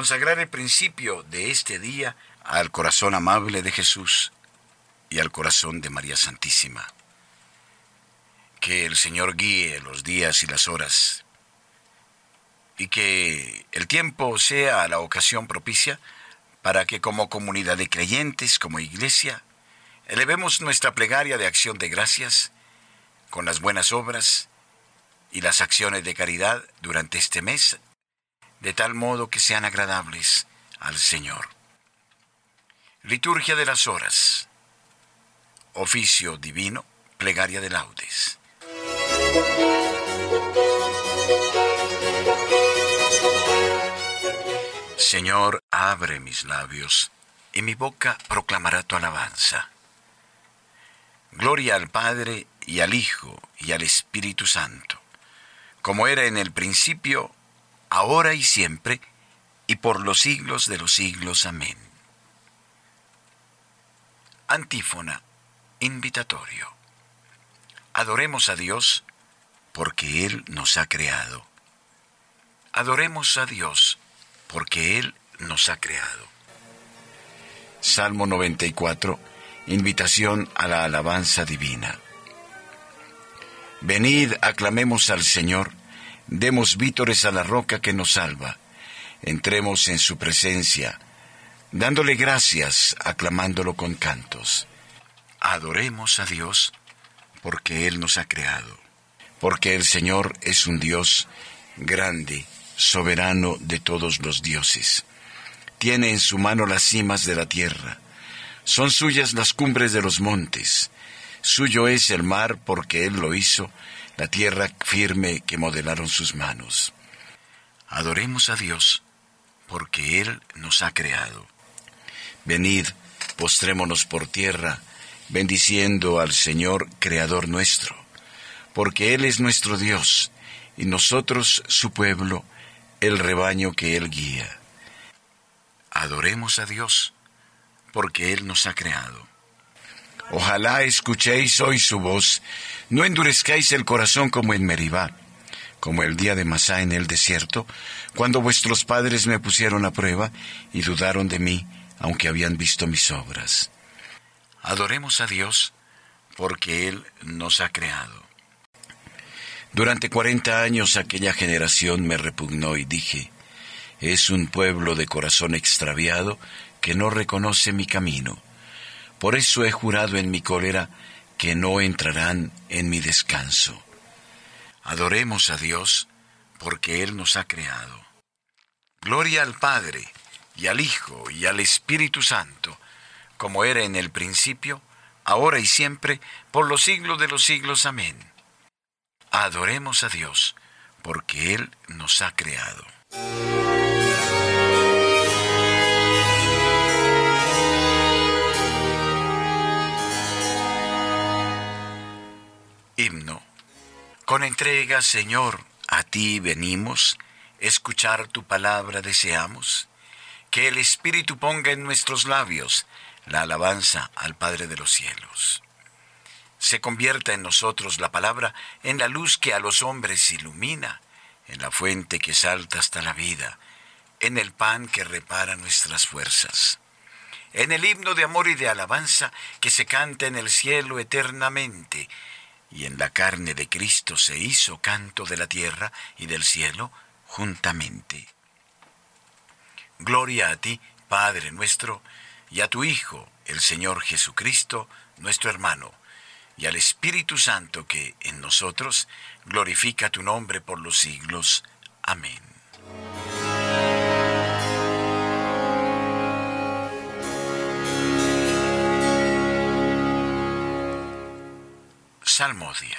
consagrar el principio de este día al corazón amable de Jesús y al corazón de María Santísima. Que el Señor guíe los días y las horas y que el tiempo sea la ocasión propicia para que como comunidad de creyentes, como iglesia, elevemos nuestra plegaria de acción de gracias con las buenas obras y las acciones de caridad durante este mes, de tal modo que sean agradables al Señor. Liturgia de las horas. Oficio divino, plegaria de laudes. Señor, abre mis labios, y mi boca proclamará tu alabanza. Gloria al Padre y al Hijo y al Espíritu Santo, como era en el principio, ahora y siempre, y por los siglos de los siglos. Amén. Antífona, invitatorio. Adoremos a Dios porque Él nos ha creado. Adoremos a Dios porque Él nos ha creado. Salmo 94, invitación a la alabanza divina. Venid, aclamemos al Señor, demos vítores a la roca que nos salva, entremos en su presencia, dándole gracias, aclamándolo con cantos. Adoremos a Dios, porque Él nos ha creado, porque el Señor es un Dios grande, soberano de todos los dioses. Tiene en su mano las cimas de la tierra, son suyas las cumbres de los montes, Suyo es el mar porque Él lo hizo, la tierra firme que modelaron sus manos. Adoremos a Dios porque Él nos ha creado. Venid, postrémonos por tierra, bendiciendo al Señor, Creador nuestro, porque Él es nuestro Dios, y nosotros su pueblo, el rebaño que Él guía. Adoremos a Dios, porque Él nos ha creado. Ojalá escuchéis hoy su voz, no endurezcáis el corazón como en Meribá, como el día de Masá en el desierto, cuando vuestros padres me pusieron a prueba y dudaron de mí, aunque habían visto mis obras. Adoremos a Dios, porque Él nos ha creado. Durante cuarenta años aquella generación me repugnó y dije, es un pueblo de corazón extraviado que no reconoce mi camino por eso he jurado en mi cólera que no entrarán en mi descanso. Adoremos a Dios porque Él nos ha creado. Gloria al Padre, y al Hijo, y al Espíritu Santo, como era en el principio, ahora y siempre, por los siglos de los siglos. Amén. Adoremos a Dios porque Él nos ha creado. Con entrega, Señor, a ti venimos, escuchar tu palabra deseamos, que el Espíritu ponga en nuestros labios la alabanza al Padre de los cielos. Se convierta en nosotros la palabra en la luz que a los hombres ilumina, en la fuente que salta hasta la vida, en el pan que repara nuestras fuerzas, en el himno de amor y de alabanza que se canta en el cielo eternamente, y en la carne de Cristo se hizo canto de la tierra y del cielo juntamente. Gloria a ti, Padre nuestro, y a tu Hijo, el Señor Jesucristo, nuestro hermano, y al Espíritu Santo que en nosotros glorifica tu nombre por los siglos. Amén. Salmodia.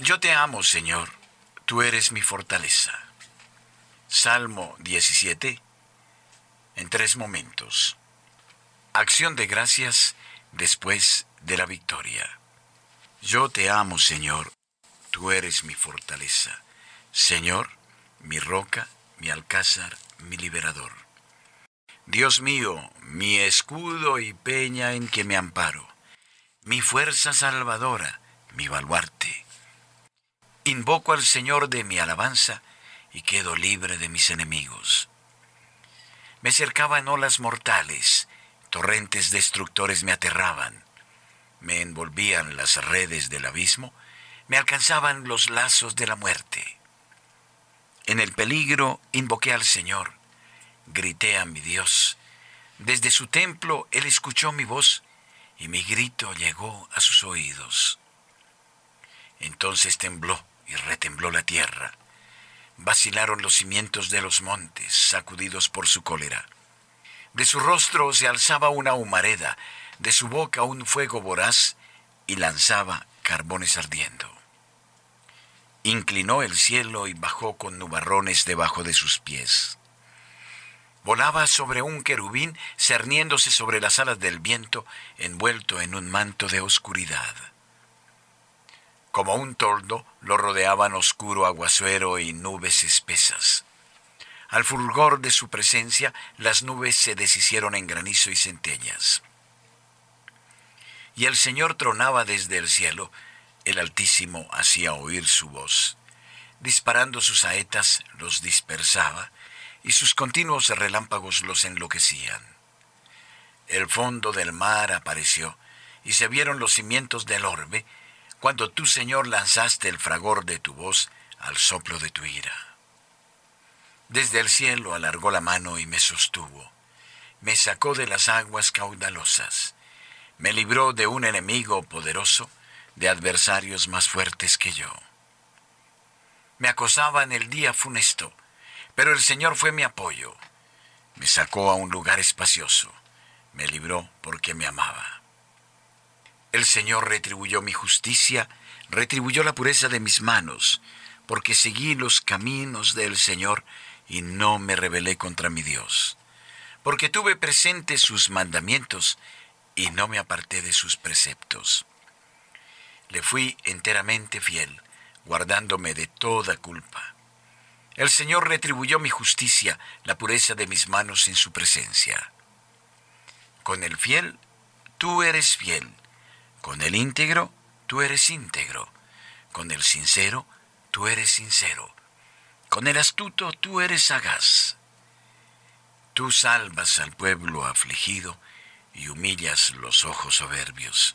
Yo te amo, Señor, tú eres mi fortaleza. Salmo 17, en tres momentos. Acción de gracias después de la victoria. Yo te amo, Señor, tú eres mi fortaleza. Señor, mi roca, mi alcázar, mi liberador. Dios mío, mi escudo y peña en que me amparo, mi fuerza salvadora, mi baluarte. Invoco al Señor de mi alabanza y quedo libre de mis enemigos. Me cercaban olas mortales, torrentes destructores me aterraban, me envolvían las redes del abismo, me alcanzaban los lazos de la muerte. En el peligro invoqué al Señor, grité a mi Dios. Desde su templo Él escuchó mi voz y mi grito llegó a sus oídos. Entonces tembló y retembló la tierra. Vacilaron los cimientos de los montes, sacudidos por su cólera. De su rostro se alzaba una humareda, de su boca un fuego voraz, y lanzaba carbones ardiendo. Inclinó el cielo y bajó con nubarrones debajo de sus pies. Volaba sobre un querubín, cerniéndose sobre las alas del viento, envuelto en un manto de oscuridad. Como un toldo lo rodeaban oscuro aguazuelo y nubes espesas. Al fulgor de su presencia, las nubes se deshicieron en granizo y centellas. Y el Señor tronaba desde el cielo, el Altísimo hacía oír su voz. Disparando sus saetas los dispersaba, y sus continuos relámpagos los enloquecían. El fondo del mar apareció, y se vieron los cimientos del orbe, cuando tú, Señor, lanzaste el fragor de tu voz al soplo de tu ira. Desde el cielo alargó la mano y me sostuvo, me sacó de las aguas caudalosas, me libró de un enemigo poderoso, de adversarios más fuertes que yo. Me acosaban el día funesto, pero el Señor fue mi apoyo. Me sacó a un lugar espacioso, me libró porque me amaba. El Señor retribuyó mi justicia, retribuyó la pureza de mis manos, porque seguí los caminos del Señor y no me rebelé contra mi Dios. Porque tuve presente sus mandamientos y no me aparté de sus preceptos. Le fui enteramente fiel, guardándome de toda culpa. El Señor retribuyó mi justicia, la pureza de mis manos en su presencia. Con el fiel, tú eres fiel. Con el íntegro, tú eres íntegro. Con el sincero, tú eres sincero. Con el astuto, tú eres sagaz. Tú salvas al pueblo afligido y humillas los ojos soberbios.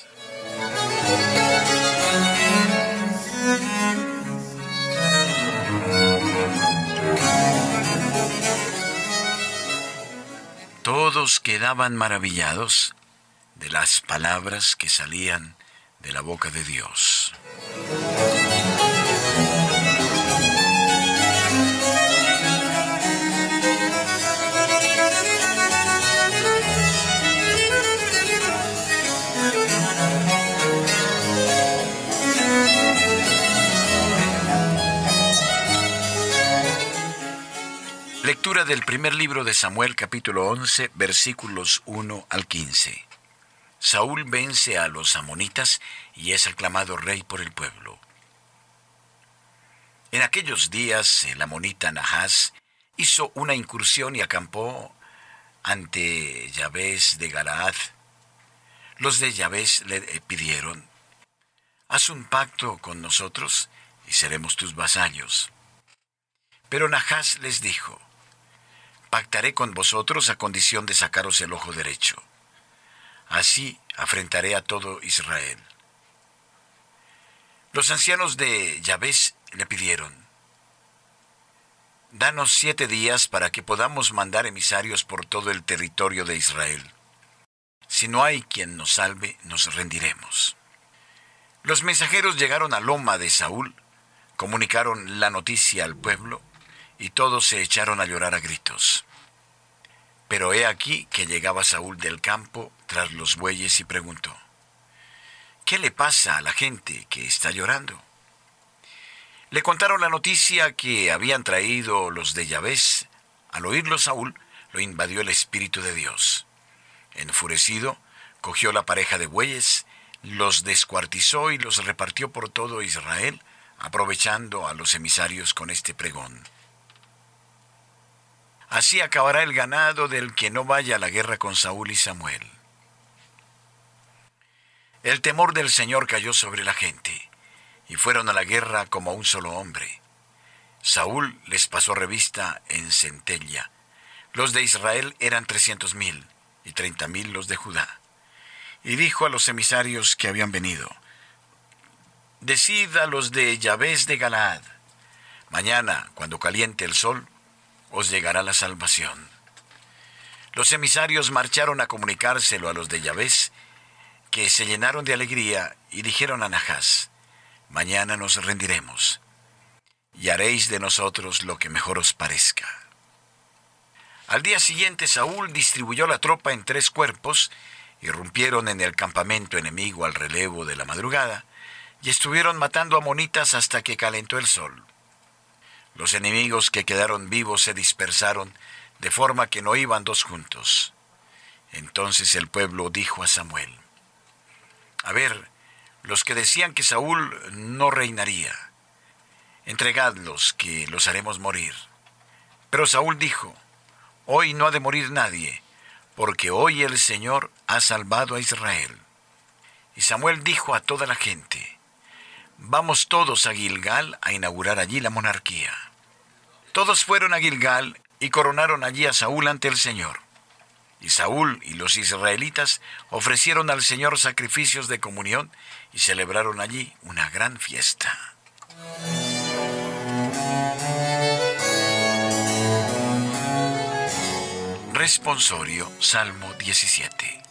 Todos quedaban maravillados de las palabras que salían de la boca de Dios. Lectura del primer libro de Samuel capítulo 11 versículos 1 al 15. Saúl vence a los amonitas y es aclamado rey por el pueblo. En aquellos días el amonita Nahas hizo una incursión y acampó ante Yahvéz de Galaad. Los de Yahvéz le pidieron, haz un pacto con nosotros y seremos tus vasallos. Pero Nahas les dijo, pactaré con vosotros a condición de sacaros el ojo derecho. Así afrentaré a todo Israel. Los ancianos de Yahvéz le pidieron, Danos siete días para que podamos mandar emisarios por todo el territorio de Israel. Si no hay quien nos salve, nos rendiremos. Los mensajeros llegaron a Loma de Saúl, comunicaron la noticia al pueblo, y todos se echaron a llorar a gritos. Pero he aquí que llegaba Saúl del campo tras los bueyes y preguntó, ¿qué le pasa a la gente que está llorando? Le contaron la noticia que habían traído los de Yahvé. Al oírlo Saúl, lo invadió el Espíritu de Dios. Enfurecido, cogió la pareja de bueyes, los descuartizó y los repartió por todo Israel, aprovechando a los emisarios con este pregón. Así acabará el ganado del que no vaya a la guerra con Saúl y Samuel. El temor del Señor cayó sobre la gente, y fueron a la guerra como un solo hombre. Saúl les pasó revista en centella. Los de Israel eran trescientos mil, y treinta mil los de Judá. Y dijo a los emisarios que habían venido, Decid a los de Yahvéz de Galaad, mañana, cuando caliente el sol, os llegará la salvación. Los emisarios marcharon a comunicárselo a los de Yahvéz, que se llenaron de alegría y dijeron a Nahás, Mañana nos rendiremos, y haréis de nosotros lo que mejor os parezca. Al día siguiente Saúl distribuyó la tropa en tres cuerpos, irrumpieron en el campamento enemigo al relevo de la madrugada, y estuvieron matando a monitas hasta que calentó el sol. Los enemigos que quedaron vivos se dispersaron, de forma que no iban dos juntos. Entonces el pueblo dijo a Samuel, A ver, los que decían que Saúl no reinaría, entregadlos, que los haremos morir. Pero Saúl dijo, Hoy no ha de morir nadie, porque hoy el Señor ha salvado a Israel. Y Samuel dijo a toda la gente, Vamos todos a Gilgal a inaugurar allí la monarquía. Todos fueron a Gilgal y coronaron allí a Saúl ante el Señor. Y Saúl y los israelitas ofrecieron al Señor sacrificios de comunión y celebraron allí una gran fiesta. Responsorio, Salmo 17.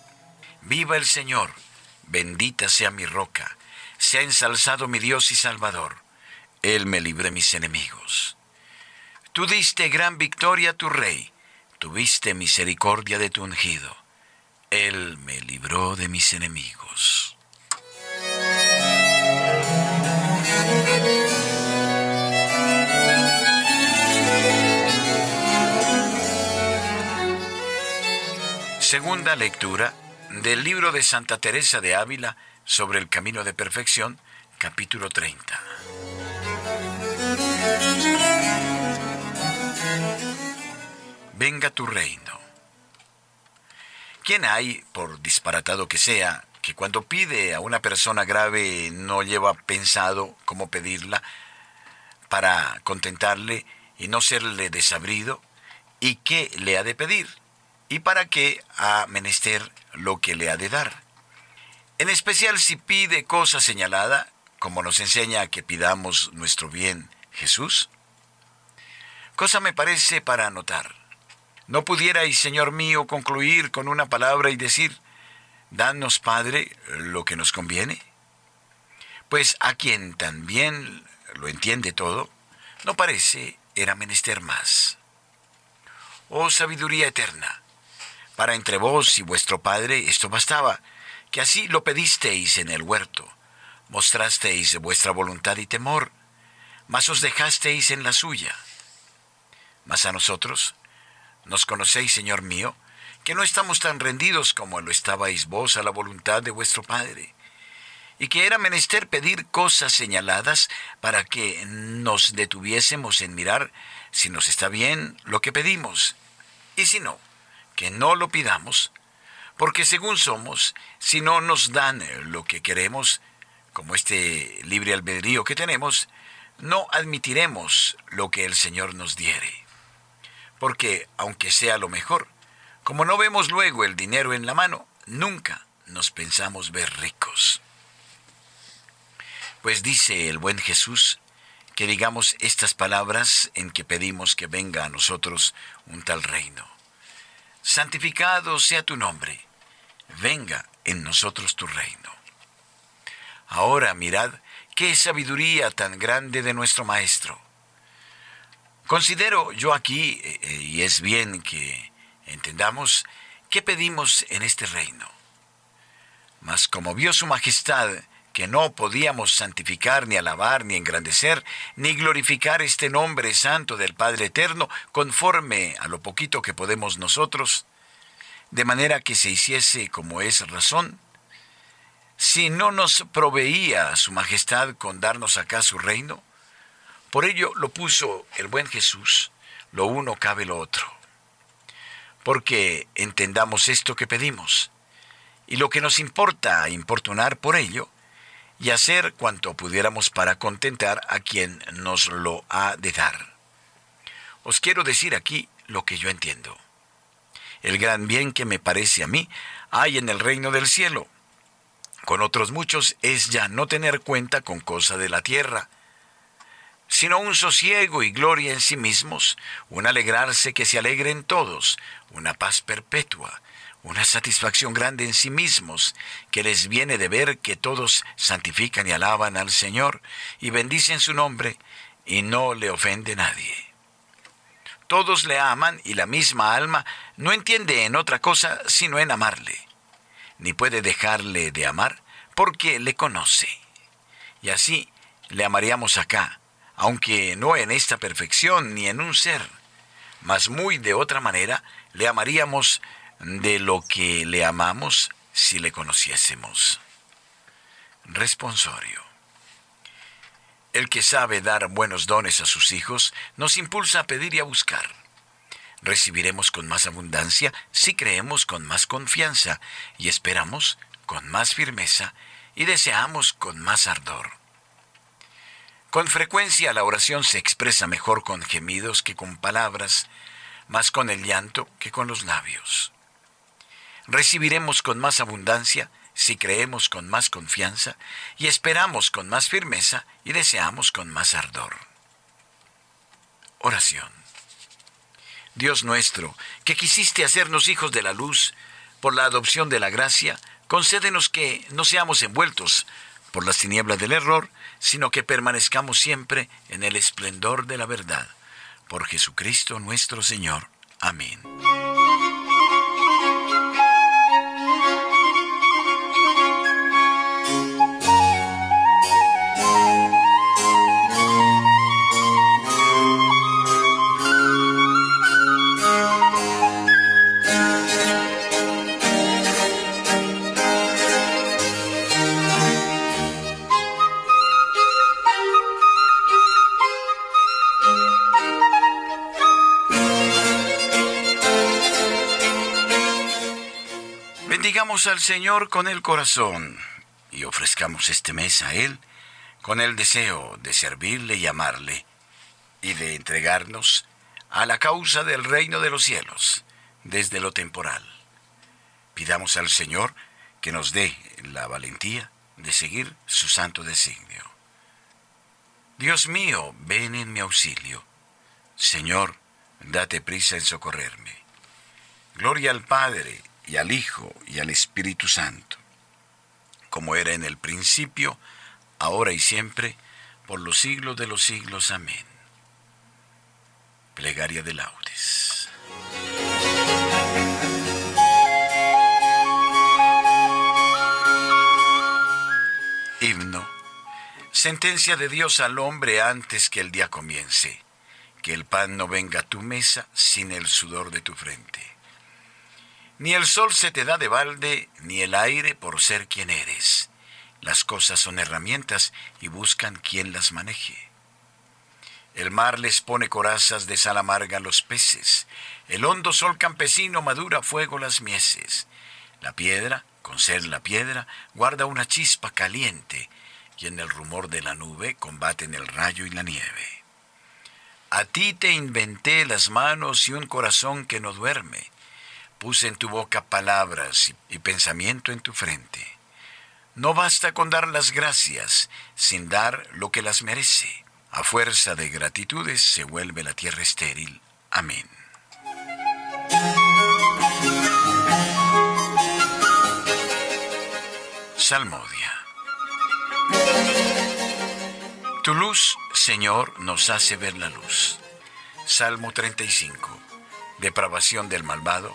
Viva el Señor, bendita sea mi roca sea ensalzado mi Dios y Salvador. Él me libre mis enemigos. Tú diste gran victoria a tu rey, tuviste misericordia de tu ungido. Él me libró de mis enemigos. Segunda lectura del libro de Santa Teresa de Ávila, sobre el camino de perfección, capítulo 30. Venga tu reino. ¿Quién hay, por disparatado que sea, que cuando pide a una persona grave no lleva pensado cómo pedirla para contentarle y no serle desabrido? ¿Y qué le ha de pedir? ¿Y para qué ha menester lo que le ha de dar? En especial si pide cosa señalada, como nos enseña que pidamos nuestro bien Jesús. Cosa me parece para anotar. ¿No pudierais, Señor mío, concluir con una palabra y decir, Danos, Padre, lo que nos conviene? Pues a quien también lo entiende todo, no parece era menester más. Oh sabiduría eterna, para entre vos y vuestro Padre esto bastaba, que así lo pedisteis en el huerto, mostrasteis vuestra voluntad y temor, mas os dejasteis en la suya. Mas a nosotros, nos conocéis, Señor mío, que no estamos tan rendidos como lo estabais vos a la voluntad de vuestro Padre, y que era menester pedir cosas señaladas para que nos detuviésemos en mirar si nos está bien lo que pedimos, y si no, que no lo pidamos, porque según somos, si no nos dan lo que queremos, como este libre albedrío que tenemos, no admitiremos lo que el Señor nos diere. Porque, aunque sea lo mejor, como no vemos luego el dinero en la mano, nunca nos pensamos ver ricos. Pues dice el buen Jesús que digamos estas palabras en que pedimos que venga a nosotros un tal reino. Santificado sea tu nombre venga en nosotros tu reino. Ahora mirad qué sabiduría tan grande de nuestro Maestro. Considero yo aquí, eh, eh, y es bien que entendamos, qué pedimos en este reino. Mas como vio su majestad que no podíamos santificar, ni alabar, ni engrandecer, ni glorificar este nombre santo del Padre Eterno, conforme a lo poquito que podemos nosotros, de manera que se hiciese como es razón, si no nos proveía su majestad con darnos acá su reino, por ello lo puso el buen Jesús, lo uno cabe lo otro. Porque entendamos esto que pedimos, y lo que nos importa importunar por ello, y hacer cuanto pudiéramos para contentar a quien nos lo ha de dar. Os quiero decir aquí lo que yo entiendo. El gran bien que me parece a mí hay en el reino del cielo. Con otros muchos es ya no tener cuenta con cosa de la tierra, sino un sosiego y gloria en sí mismos, un alegrarse que se alegren todos, una paz perpetua, una satisfacción grande en sí mismos, que les viene de ver que todos santifican y alaban al Señor y bendicen su nombre y no le ofende nadie. Todos le aman y la misma alma no entiende en otra cosa sino en amarle, ni puede dejarle de amar porque le conoce. Y así le amaríamos acá, aunque no en esta perfección ni en un ser, mas muy de otra manera le amaríamos de lo que le amamos si le conociésemos. Responsorio. El que sabe dar buenos dones a sus hijos nos impulsa a pedir y a buscar. Recibiremos con más abundancia si creemos con más confianza y esperamos con más firmeza y deseamos con más ardor. Con frecuencia la oración se expresa mejor con gemidos que con palabras, más con el llanto que con los labios. Recibiremos con más abundancia si creemos con más confianza y esperamos con más firmeza y deseamos con más ardor. Oración. Dios nuestro, que quisiste hacernos hijos de la luz por la adopción de la gracia, concédenos que no seamos envueltos por las tinieblas del error, sino que permanezcamos siempre en el esplendor de la verdad. Por Jesucristo nuestro Señor. Amén. Al Señor con el corazón y ofrezcamos este mes a Él con el deseo de servirle y amarle y de entregarnos a la causa del reino de los cielos desde lo temporal. Pidamos al Señor que nos dé la valentía de seguir su santo designio. Dios mío, ven en mi auxilio. Señor, date prisa en socorrerme. Gloria al Padre, y al Hijo y al Espíritu Santo, como era en el principio, ahora y siempre, por los siglos de los siglos. Amén. Plegaria de laudes. Himno. Sentencia de Dios al hombre antes que el día comience. Que el pan no venga a tu mesa sin el sudor de tu frente. Ni el sol se te da de balde, ni el aire por ser quien eres. Las cosas son herramientas y buscan quien las maneje. El mar les pone corazas de sal amarga a los peces. El hondo sol campesino madura fuego las mieses. La piedra, con ser la piedra, guarda una chispa caliente y en el rumor de la nube combaten el rayo y la nieve. A ti te inventé las manos y un corazón que no duerme Puse en tu boca palabras y, pensamiento en tu frente. No basta con dar las gracias sin dar lo que las merece. A fuerza de gratitudes se vuelve la tierra estéril. Amén. Salmodia. Tu luz, Señor, nos hace ver la luz. Salmo 35. Depravación del malvado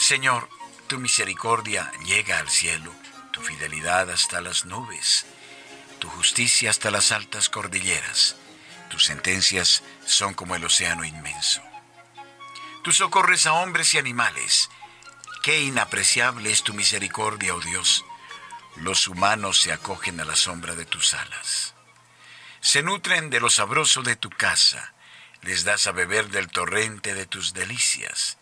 Señor, tu misericordia llega al cielo, tu fidelidad hasta las nubes, tu justicia hasta las altas cordilleras, tus sentencias son como el océano inmenso. Tú socorres a hombres y animales, qué inapreciable es tu misericordia, oh Dios. Los humanos se acogen a la sombra de tus alas. Se nutren de lo sabroso de tu casa, les das a beber del torrente de tus delicias,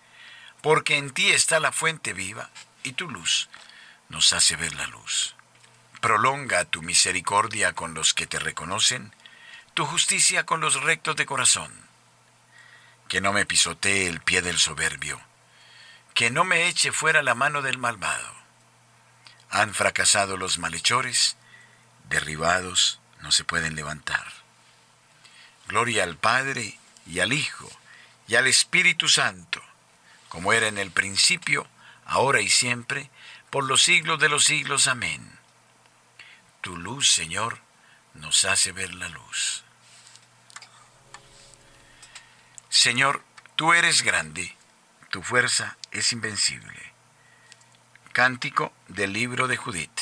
porque en ti está la fuente viva y tu luz nos hace ver la luz. Prolonga tu misericordia con los que te reconocen, tu justicia con los rectos de corazón. Que no me pisotee el pie del soberbio, que no me eche fuera la mano del malvado. Han fracasado los malhechores, derribados no se pueden levantar. Gloria al Padre y al Hijo y al Espíritu Santo, como era en el principio, ahora y siempre, por los siglos de los siglos. Amén. Tu luz, Señor, nos hace ver la luz. Señor, tú eres grande, tu fuerza es invencible. Cántico del libro de Judith.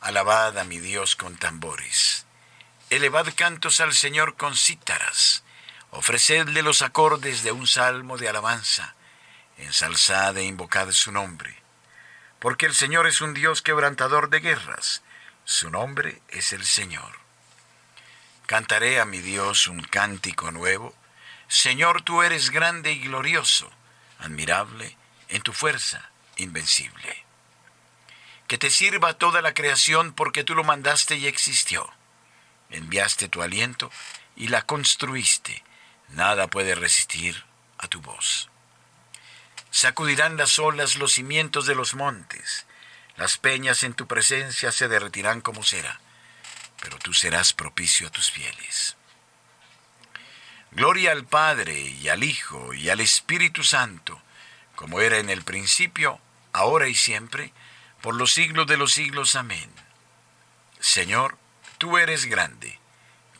Alabad a mi Dios con tambores Elevad cantos al Señor con cítaras, ofrecedle los acordes de un salmo de alabanza, ensalzad e invocad su nombre. Porque el Señor es un Dios quebrantador de guerras, su nombre es el Señor. Cantaré a mi Dios un cántico nuevo. Señor, tú eres grande y glorioso, admirable en tu fuerza, invencible. Que te sirva toda la creación porque tú lo mandaste y existió enviaste tu aliento y la construiste. Nada puede resistir a tu voz. Sacudirán las olas los cimientos de los montes, las peñas en tu presencia se derretirán como cera, pero tú serás propicio a tus fieles. Gloria al Padre y al Hijo y al Espíritu Santo, como era en el principio, ahora y siempre, por los siglos de los siglos. Amén. Señor, Tú eres grande,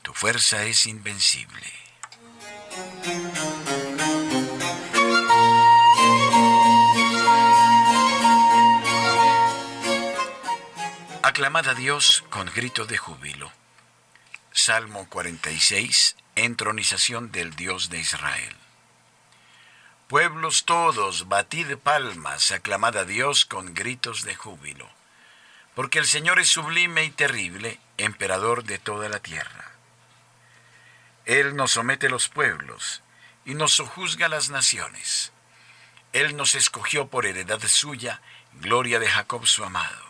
tu fuerza es invencible. Aclamad a Dios con grito de júbilo. Salmo 46, entronización del Dios de Israel. Pueblos todos, batid palmas, aclamad a Dios con gritos de júbilo porque el Señor es sublime y terrible, emperador de toda la tierra. Él nos somete los pueblos y nos sojuzga las naciones. Él nos escogió por heredad suya, gloria de Jacob su amado.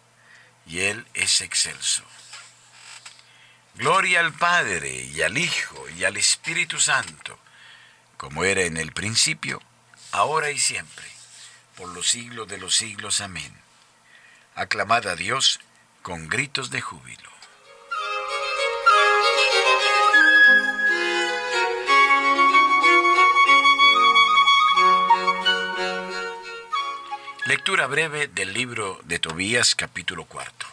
y Él es excelso. Gloria al Padre y al Hijo y al Espíritu Santo, como era en el principio, ahora y siempre, por los siglos de los siglos. Amén. Aclamad a Dios con gritos de júbilo. Lectura breve del libro de Tobías capítulo cuarto.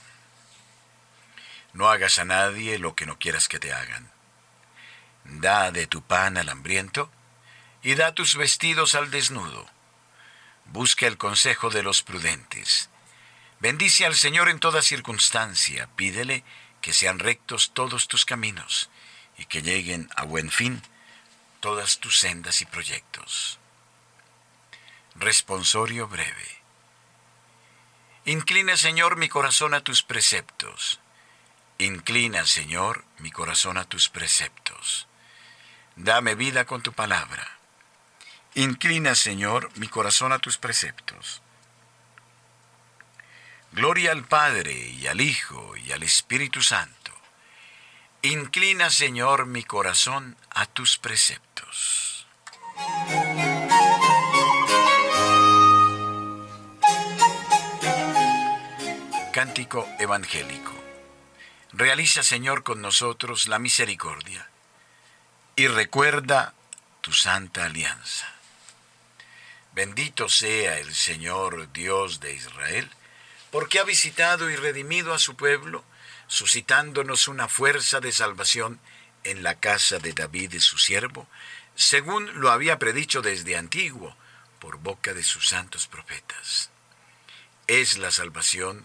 No hagas a nadie lo que no quieras que te hagan. Da de tu pan al hambriento y da tus vestidos al desnudo. Busca el consejo de los prudentes Bendice al Señor en toda circunstancia, pídele que sean rectos todos tus caminos y que lleguen a buen fin todas tus sendas y proyectos. Responsorio breve. Inclina, Señor, mi corazón a tus preceptos. Inclina, Señor, mi corazón a tus preceptos. Dame vida con tu palabra. Inclina, Señor, mi corazón a tus preceptos. Gloria al Padre y al Hijo y al Espíritu Santo. Inclina, Señor, mi corazón a tus preceptos. Cántico Evangélico. Realiza, Señor, con nosotros la misericordia y recuerda tu santa alianza. Bendito sea el Señor Dios de Israel, porque ha visitado y redimido a su pueblo, suscitándonos una fuerza de salvación en la casa de David y su siervo, según lo había predicho desde antiguo por boca de sus santos profetas. Es la salvación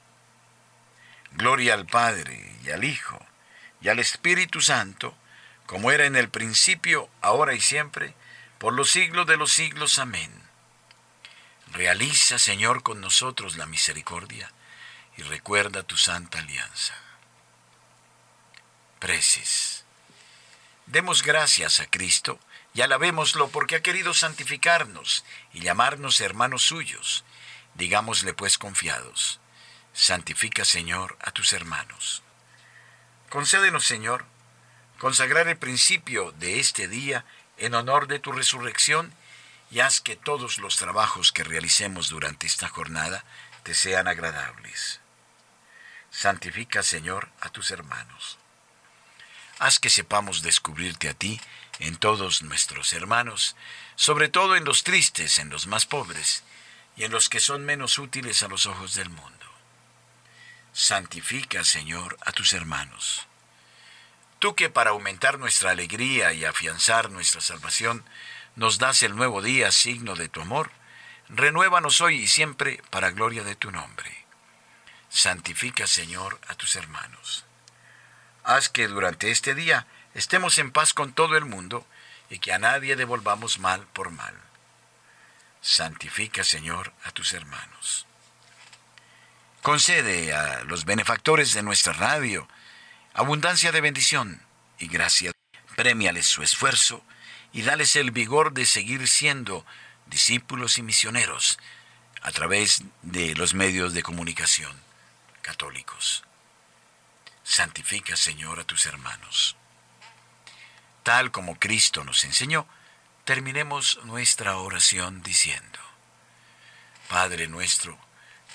Gloria al Padre y al Hijo y al Espíritu Santo, como era en el principio, ahora y siempre, por los siglos de los siglos. Amén. Realiza, Señor, con nosotros la misericordia y recuerda tu santa alianza. Preces. Demos gracias a Cristo y alabémoslo porque ha querido santificarnos y llamarnos hermanos suyos. Digámosle pues confiados santifica, Señor, a tus hermanos. Concédenos, Señor, consagrar el principio de este día en honor de tu resurrección y haz que todos los trabajos que realicemos durante esta jornada te sean agradables. Santifica, Señor, a tus hermanos. Haz que sepamos descubrirte a ti en todos nuestros hermanos, sobre todo en los tristes, en los más pobres y en los que son menos útiles a los ojos del mundo. Santifica, Señor, a tus hermanos. Tú que para aumentar nuestra alegría y afianzar nuestra salvación, nos das el nuevo día signo de tu amor, renuévanos hoy y siempre para gloria de tu nombre. Santifica, Señor, a tus hermanos. Haz que durante este día estemos en paz con todo el mundo y que a nadie devolvamos mal por mal. Santifica, Señor, a tus hermanos. Concede a los benefactores de nuestra radio abundancia de bendición y gracia. Premiales su esfuerzo y dales el vigor de seguir siendo discípulos y misioneros a través de los medios de comunicación católicos. Santifica, Señor, a tus hermanos. Tal como Cristo nos enseñó, terminemos nuestra oración diciendo, Padre nuestro,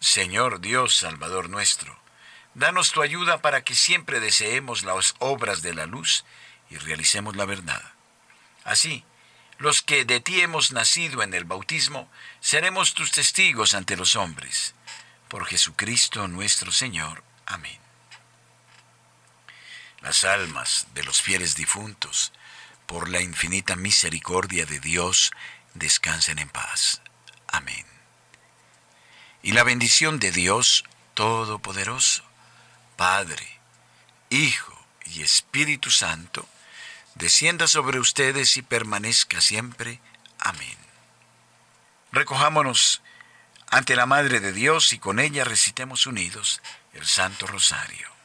Señor Dios Salvador nuestro, danos tu ayuda para que siempre deseemos las obras de la luz y realicemos la verdad. Así, los que de ti hemos nacido en el bautismo, seremos tus testigos ante los hombres. Por Jesucristo nuestro Señor. Amén. Las almas de los fieles difuntos, por la infinita misericordia de Dios, descansen en paz. Amén. Y la bendición de Dios Todopoderoso, Padre, Hijo y Espíritu Santo, descienda sobre ustedes y permanezca siempre. Amén. Recojámonos ante la Madre de Dios y con ella recitemos unidos el Santo Rosario.